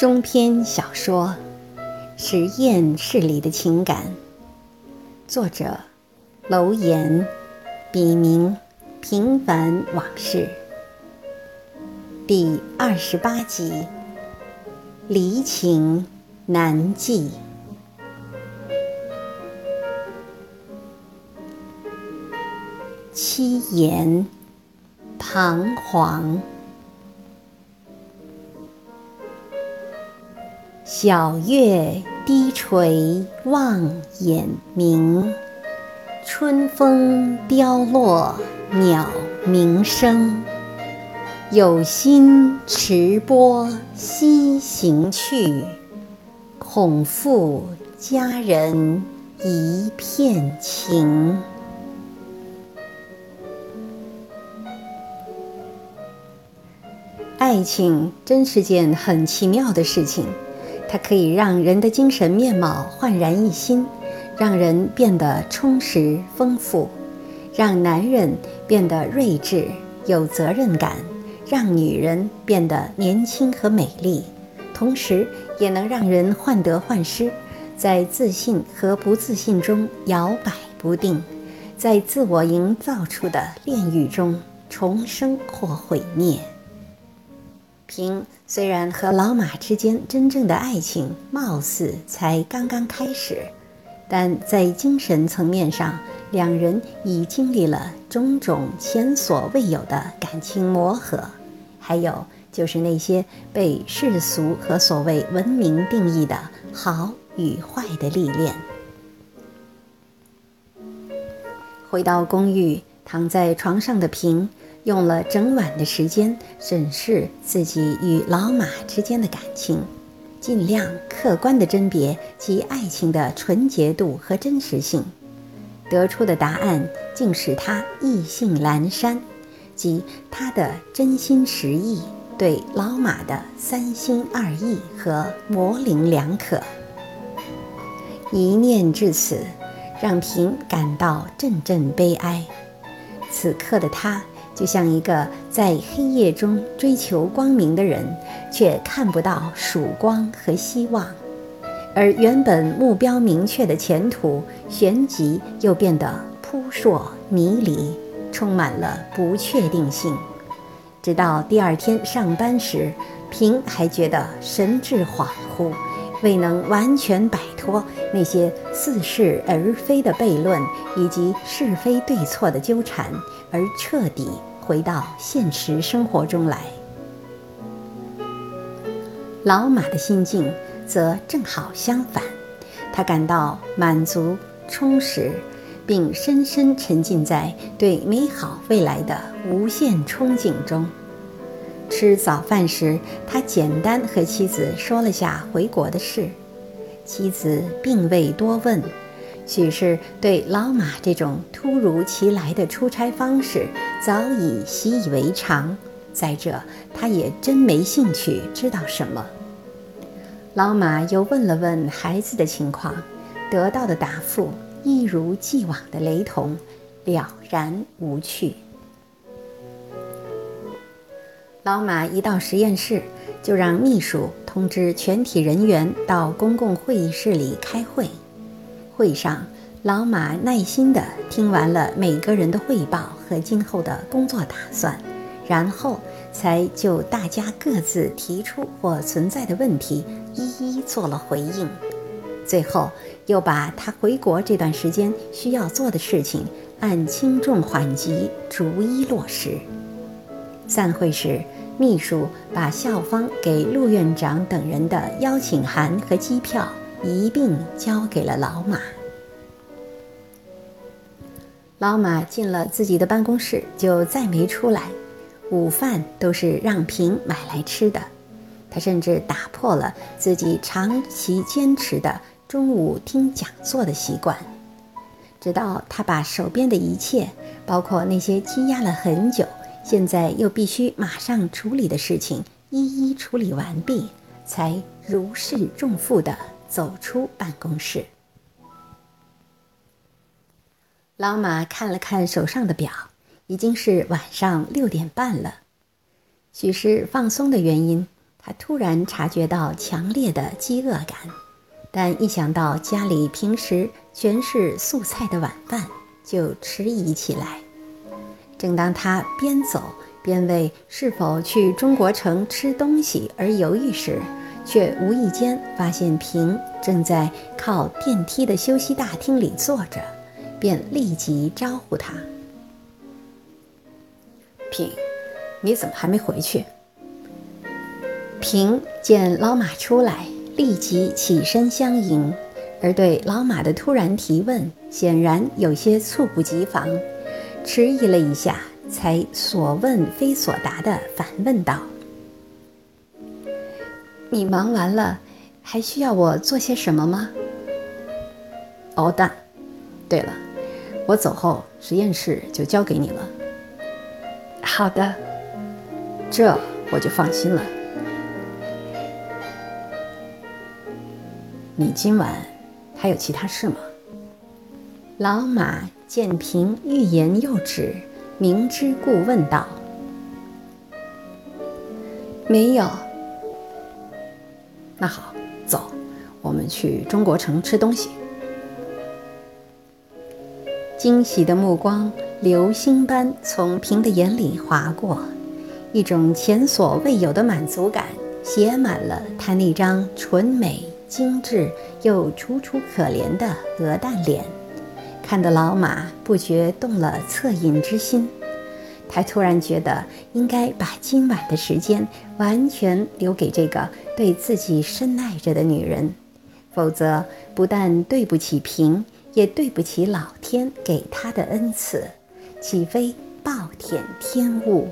中篇小说《实验室里的情感》，作者楼岩，笔名平凡往事，第二十八集，离情难记，七言彷徨。小月低垂望眼明，春风凋落鸟鸣声。有心持钵西行去，恐负佳人一片情。爱情真是件很奇妙的事情。它可以让人的精神面貌焕然一新，让人变得充实丰富，让男人变得睿智有责任感，让女人变得年轻和美丽，同时也能让人患得患失，在自信和不自信中摇摆不定，在自我营造出的炼狱中重生或毁灭。平虽然和老马之间真正的爱情貌似才刚刚开始，但在精神层面上，两人已经历了种种前所未有的感情磨合，还有就是那些被世俗和所谓文明定义的好与坏的历练。回到公寓，躺在床上的平。用了整晚的时间审视自己与老马之间的感情，尽量客观地甄别其爱情的纯洁度和真实性，得出的答案竟使他意兴阑珊，即他的真心实意对老马的三心二意和模棱两可。一念至此，让平感到阵阵悲哀。此刻的他。就像一个在黑夜中追求光明的人，却看不到曙光和希望，而原本目标明确的前途旋即又变得扑朔迷离，充满了不确定性。直到第二天上班时，平还觉得神志恍惚，未能完全摆脱那些似是而非的悖论以及是非对错的纠缠，而彻底。回到现实生活中来，老马的心境则正好相反，他感到满足、充实，并深深沉浸在对美好未来的无限憧憬中。吃早饭时，他简单和妻子说了下回国的事，妻子并未多问。许是对老马这种突如其来的出差方式早已习以为常，再者，他也真没兴趣知道什么。老马又问了问孩子的情况，得到的答复一如既往的雷同，了然无趣。老马一到实验室，就让秘书通知全体人员到公共会议室里开会。会上，老马耐心地听完了每个人的汇报和今后的工作打算，然后才就大家各自提出或存在的问题一一做了回应。最后，又把他回国这段时间需要做的事情按轻重缓急逐一落实。散会时，秘书把校方给陆院长等人的邀请函和机票。一并交给了老马。老马进了自己的办公室，就再没出来。午饭都是让平买来吃的。他甚至打破了自己长期坚持的中午听讲座的习惯。直到他把手边的一切，包括那些积压了很久、现在又必须马上处理的事情，一一处理完毕，才如释重负的。走出办公室，老马看了看手上的表，已经是晚上六点半了。许是放松的原因，他突然察觉到强烈的饥饿感，但一想到家里平时全是素菜的晚饭，就迟疑起来。正当他边走边为是否去中国城吃东西而犹豫时，却无意间发现平正在靠电梯的休息大厅里坐着，便立即招呼他：“平，你怎么还没回去？”平见老马出来，立即起身相迎，而对老马的突然提问，显然有些猝不及防，迟疑了一下，才所问非所答地反问道：“你忙完了，还需要我做些什么吗？”“哦，但，对了，我走后实验室就交给你了。”“好的，这我就放心了。”你今晚还有其他事吗？老马见平欲言又止，明知故问道：“没有。”那好，走，我们去中国城吃东西。惊喜的目光流星般从平的眼里划过，一种前所未有的满足感写满了他那张纯美。精致又楚楚可怜的鹅蛋脸，看得老马不觉动了恻隐之心。他突然觉得应该把今晚的时间完全留给这个对自己深爱着的女人，否则不但对不起平，也对不起老天给他的恩赐，岂非暴殄天物？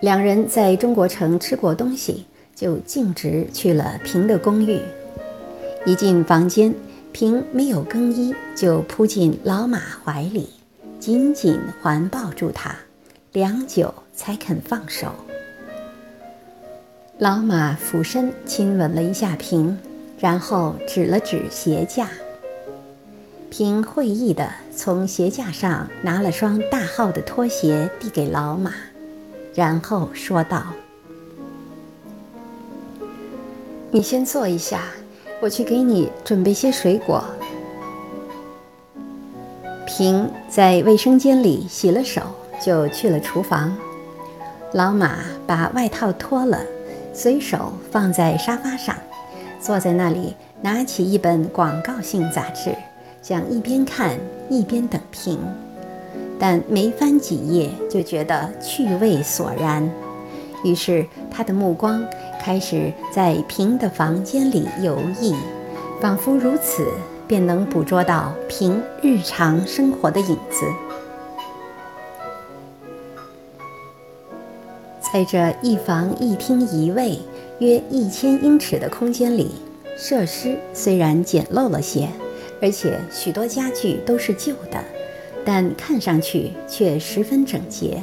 两人在中国城吃过东西。就径直去了平的公寓。一进房间，平没有更衣，就扑进老马怀里，紧紧环抱住他，良久才肯放手。老马俯身亲吻了一下平，然后指了指鞋架。平会意地从鞋架上拿了双大号的拖鞋递给老马，然后说道。你先坐一下，我去给你准备些水果。平在卫生间里洗了手，就去了厨房。老马把外套脱了，随手放在沙发上，坐在那里，拿起一本广告性杂志，想一边看一边等平。但没翻几页，就觉得趣味索然，于是他的目光。开始在平的房间里游弋，仿佛如此便能捕捉到平日常生活的影子。在这一房一厅一卫、约一千英尺的空间里，设施虽然简陋了些，而且许多家具都是旧的，但看上去却十分整洁。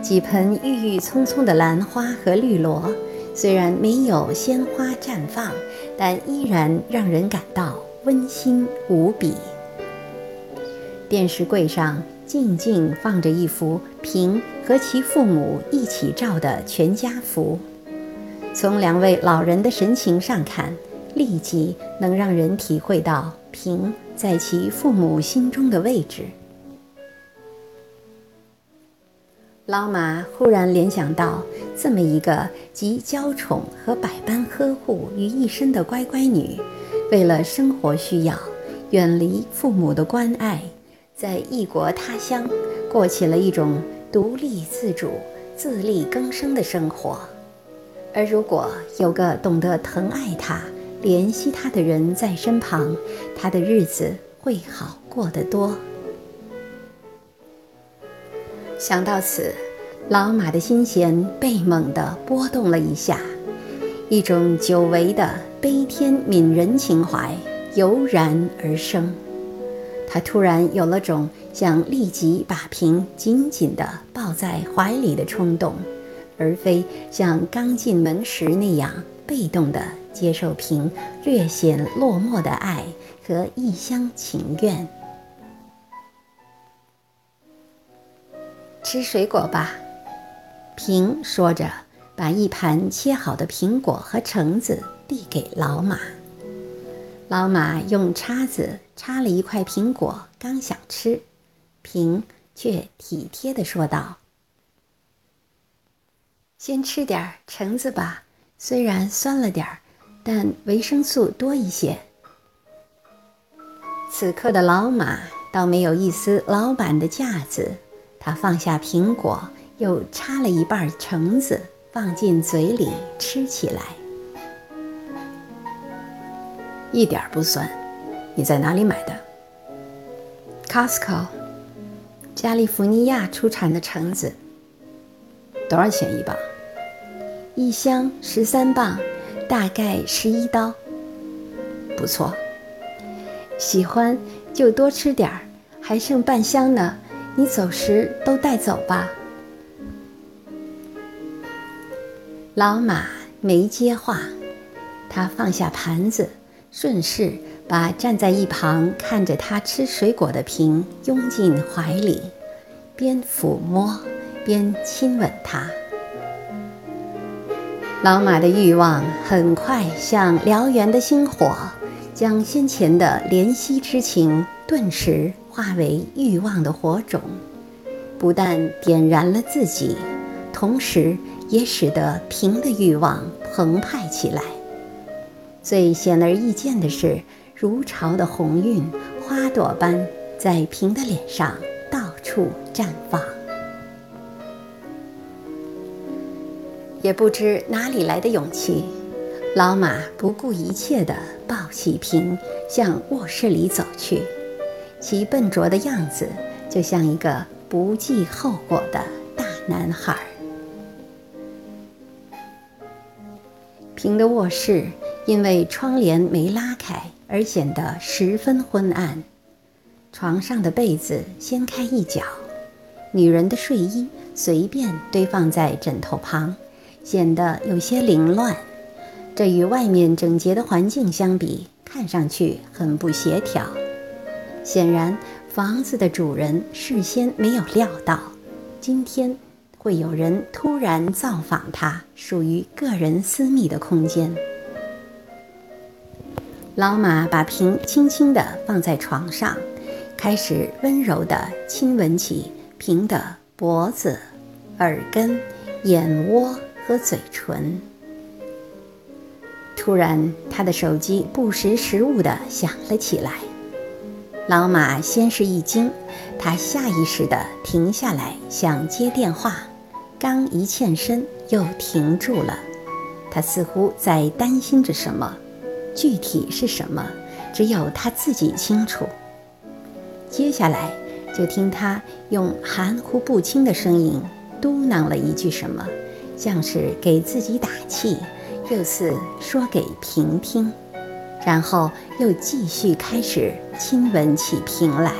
几盆郁郁葱葱的兰花和绿萝。虽然没有鲜花绽放，但依然让人感到温馨无比。电视柜上静静放着一幅平和其父母一起照的全家福，从两位老人的神情上看，立即能让人体会到平在其父母心中的位置。老马忽然联想到，这么一个集娇宠和百般呵护于一身的乖乖女，为了生活需要，远离父母的关爱，在异国他乡过起了一种独立自主、自力更生的生活。而如果有个懂得疼爱她、怜惜她的人在身旁，她的日子会好过得多。想到此，老马的心弦被猛地拨动了一下，一种久违的悲天悯人情怀油然而生。他突然有了种想立即把平紧紧地抱在怀里的冲动，而非像刚进门时那样被动地接受平略显落寞的爱和一厢情愿。吃水果吧，平说着，把一盘切好的苹果和橙子递给老马。老马用叉子插了一块苹果，刚想吃，平却体贴地说道：“先吃点橙子吧，虽然酸了点儿，但维生素多一些。”此刻的老马倒没有一丝老板的架子，他放下苹果，又插了一半橙子放进嘴里吃起来，一点不酸。你在哪里买的？Costco，加利福尼亚出产的橙子。多少钱一磅？一箱十三磅，大概十一刀。不错。喜欢就多吃点儿，还剩半箱呢。你走时都带走吧。老马没接话，他放下盘子，顺势把站在一旁看着他吃水果的平拥进怀里，边抚摸边亲吻他。老马的欲望很快像燎原的星火。将先前的怜惜之情顿时化为欲望的火种，不但点燃了自己，同时也使得平的欲望澎湃起来。最显而易见的是，如潮的红晕，花朵般在平的脸上到处绽放。也不知哪里来的勇气。老马不顾一切地抱起瓶，向卧室里走去，其笨拙的样子就像一个不计后果的大男孩。平的卧室因为窗帘没拉开而显得十分昏暗，床上的被子掀开一角，女人的睡衣随便堆放在枕头旁，显得有些凌乱。这与外面整洁的环境相比，看上去很不协调。显然，房子的主人事先没有料到，今天会有人突然造访他属于个人私密的空间。老马把瓶轻轻地放在床上，开始温柔地亲吻起瓶的脖子、耳根、眼窝和嘴唇。突然，他的手机不识时务地响了起来。老马先是一惊，他下意识地停下来想接电话，刚一欠身又停住了。他似乎在担心着什么，具体是什么，只有他自己清楚。接下来，就听他用含糊不清的声音嘟囔了一句什么，像是给自己打气。又似说给平听，然后又继续开始亲吻起平来。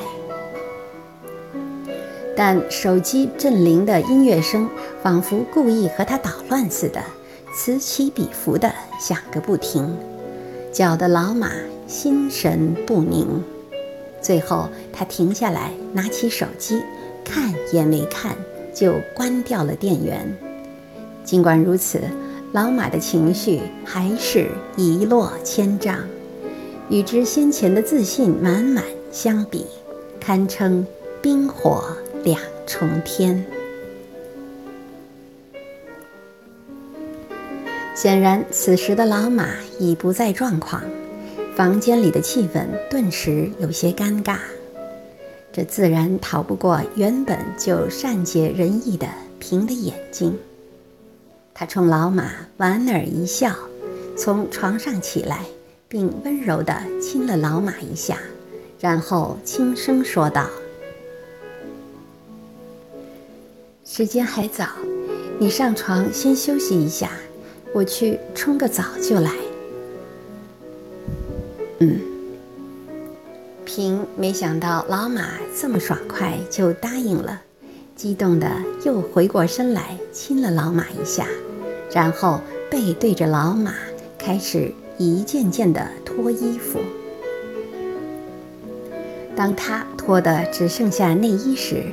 但手机震铃的音乐声仿佛故意和他捣乱似的，此起彼伏的响个不停，搅得老马心神不宁。最后，他停下来，拿起手机，看也没看，就关掉了电源。尽管如此。老马的情绪还是一落千丈，与之先前的自信满满相比，堪称冰火两重天。显然，此时的老马已不在状况，房间里的气氛顿时有些尴尬。这自然逃不过原本就善解人意的平的眼睛。他冲老马莞尔一笑，从床上起来，并温柔地亲了老马一下，然后轻声说道：“时间还早，你上床先休息一下，我去冲个澡就来。”嗯。平没想到老马这么爽快就答应了，激动的又回过身来亲了老马一下。然后背对着老马，开始一件件的脱衣服。当他脱的只剩下内衣时，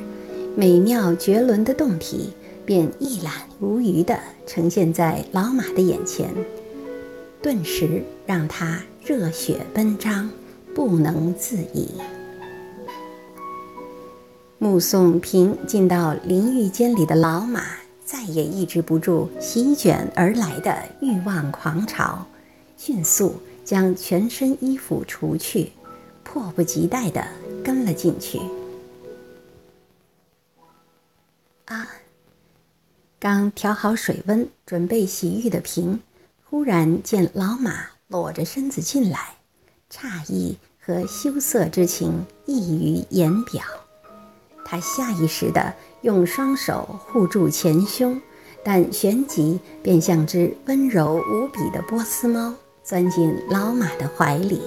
美妙绝伦的胴体便一览无余地呈现在老马的眼前，顿时让他热血奔张，不能自已。目送平进到淋浴间里的老马，再也抑制不住席卷而来的欲望狂潮，迅速将全身衣服除去，迫不及待地跟了进去。啊！刚调好水温，准备洗浴的平，忽然见老马裸着身子进来，诧异和羞涩之情溢于言表。他下意识地用双手护住前胸，但旋即便像只温柔无比的波斯猫，钻进老马的怀里。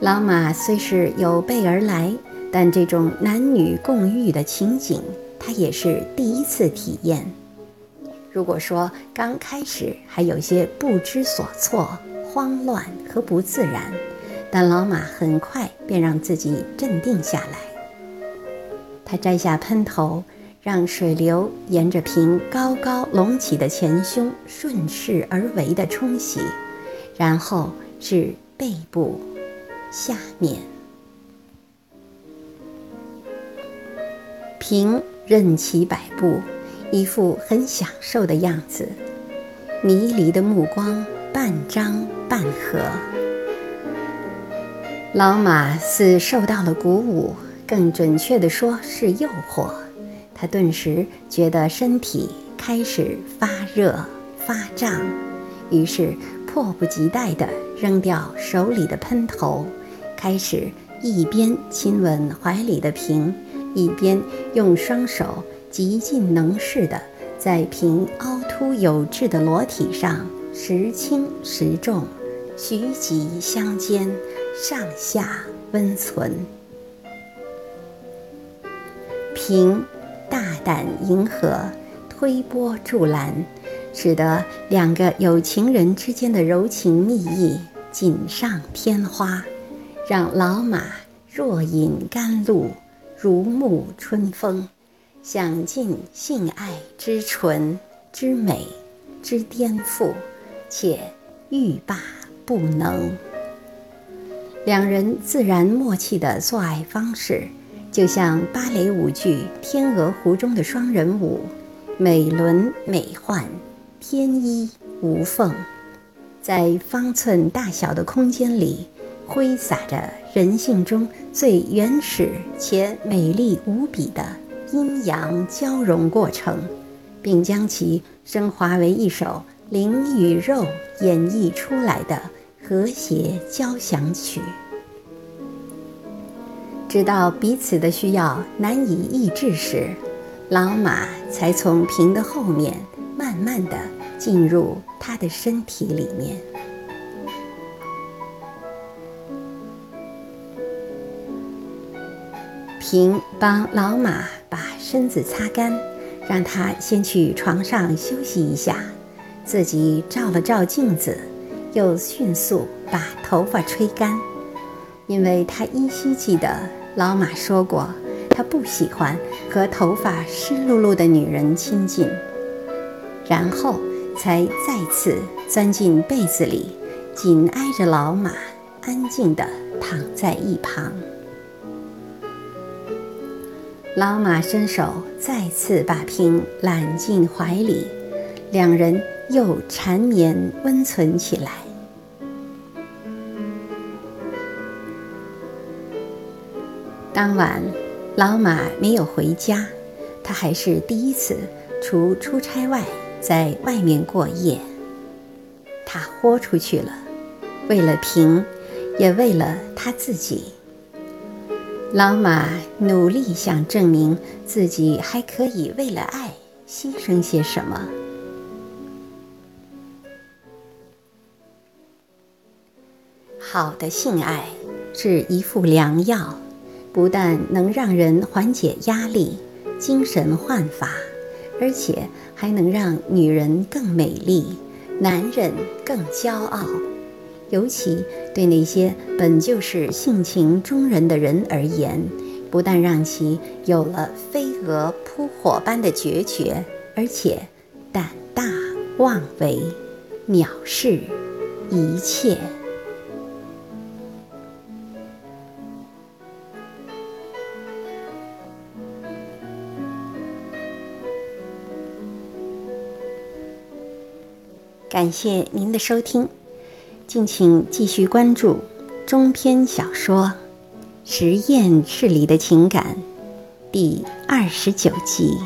老马虽是有备而来，但这种男女共浴的情景。他也是第一次体验。如果说刚开始还有些不知所措、慌乱和不自然，但老马很快便让自己镇定下来。他摘下喷头，让水流沿着瓶高高隆起的前胸顺势而为的冲洗，然后至背部下面瓶。任其摆布，一副很享受的样子，迷离的目光半张半合。老马似受到了鼓舞，更准确地说是诱惑。他顿时觉得身体开始发热发胀，于是迫不及待地扔掉手里的喷头，开始一边亲吻怀里的瓶。一边用双手极尽能事地在平凹凸有致的裸体上时轻时重，徐急相间，上下温存。平大胆迎合，推波助澜，使得两个有情人之间的柔情蜜意锦上添花，让老马若饮甘露。如沐春风，享尽性爱之纯之美之颠覆，且欲罢不能。两人自然默契的做爱方式，就像芭蕾舞剧《天鹅湖》中的双人舞，美轮美奂，天衣无缝，在方寸大小的空间里。挥洒着人性中最原始且美丽无比的阴阳交融过程，并将其升华为一首灵与肉演绎出来的和谐交响曲。直到彼此的需要难以抑制时，老马才从瓶的后面慢慢的进入他的身体里面。平帮老马把身子擦干，让他先去床上休息一下，自己照了照镜子，又迅速把头发吹干，因为他依稀记得老马说过，他不喜欢和头发湿漉漉的女人亲近，然后才再次钻进被子里，紧挨着老马，安静地躺在一旁。老马伸手再次把瓶揽进怀里，两人又缠绵温存起来。当晚，老马没有回家，他还是第一次除出差外在外面过夜。他豁出去了，为了平，也为了他自己。老马努力想证明自己还可以为了爱牺牲些什么。好的性爱是一副良药，不但能让人缓解压力、精神焕发，而且还能让女人更美丽，男人更骄傲。尤其对那些本就是性情中人的人而言，不但让其有了飞蛾扑火般的决绝，而且胆大妄为，藐视一切。感谢您的收听，敬请继续关注中篇小说《实验赤里的情感》第二十九集。